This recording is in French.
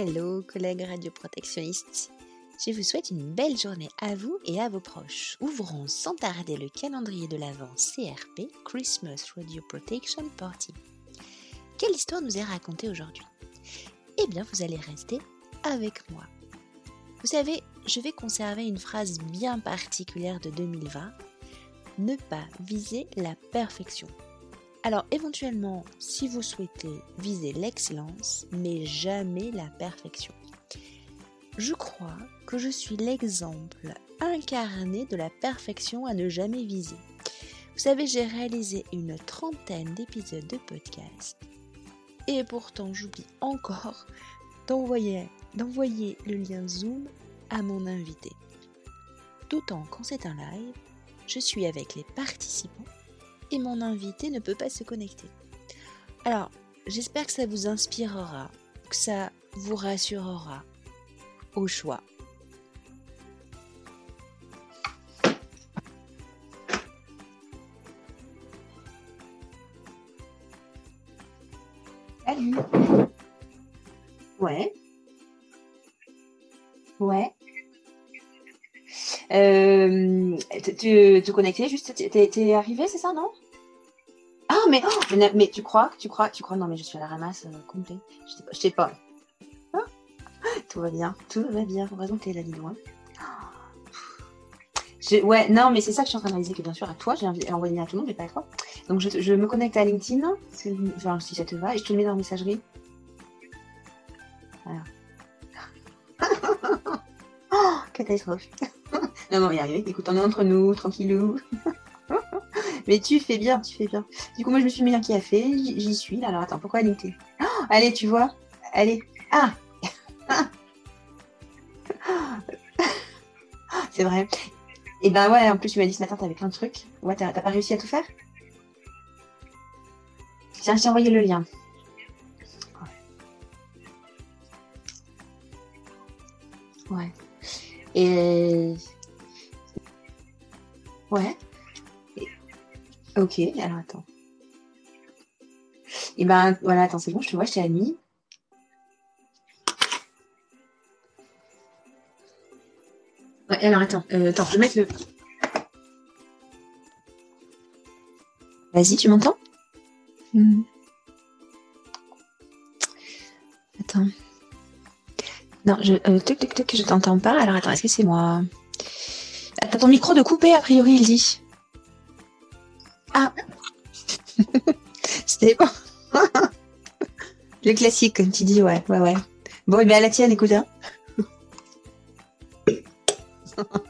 Hello collègues radioprotectionnistes. Je vous souhaite une belle journée à vous et à vos proches. Ouvrons sans tarder le calendrier de l'Avent CRP, Christmas Radio Protection Party. Quelle histoire nous est racontée aujourd'hui? Eh bien, vous allez rester avec moi. Vous savez, je vais conserver une phrase bien particulière de 2020. Ne pas viser la perfection. Alors éventuellement, si vous souhaitez viser l'excellence, mais jamais la perfection. Je crois que je suis l'exemple incarné de la perfection à ne jamais viser. Vous savez, j'ai réalisé une trentaine d'épisodes de podcast et pourtant j'oublie encore d'envoyer, d'envoyer le lien Zoom à mon invité. D'autant quand c'est un live, je suis avec les participants et mon invité ne peut pas se connecter. Alors, j'espère que ça vous inspirera, que ça vous rassurera au choix. Salut. Ouais. Ouais. Euh, tu te connectais juste, t'es arrivé, c'est ça, non? Ah, mais, oh, mais, tu crois, tu crois, tu crois, non, mais je suis à la ramasse euh, complet. Je sais pas. Ah, tout va bien, tout va bien. Heureusement que t'es là, dis loin. ouais, non, mais c'est ça que je suis en train de réaliser que bien sûr à toi, j'ai envoyé à tout le monde, mais pas à toi. Donc je, me connecte à LinkedIn, enfin, si ça te va, et je te le mets dans la messagerie. Voilà. oh, catastrophe. Non, non, y arriver. Écoute, on est entre nous, tranquillou. Mais tu fais bien, tu fais bien. Du coup, moi, je me suis mis un café, j'y suis. Alors, attends, pourquoi LinkedIn oh, Allez, tu vois Allez. Ah C'est vrai. Et ben ouais, en plus, tu m'as dit ce matin, t'avais plein de trucs. Ouais, t'as pas réussi à tout faire? Tiens, je t'ai envoyé le lien. Ouais. Et Ouais. Ok, alors attends. Et ben voilà, attends, c'est bon, je te vois, je t'ai admis. Ouais, alors attends, euh, attends, je vais mettre le. Vas-y, tu m'entends? Hmm. Attends. Non, je. Euh, tuc, tuc, tuc, je t'entends pas. Alors attends, est-ce que c'est moi? T'as ton micro de coupé, a priori, il dit. Ah C'était bon. Le classique, comme tu dis, ouais, ouais, ouais. Bon, et bien à la tienne, écoute. Hein.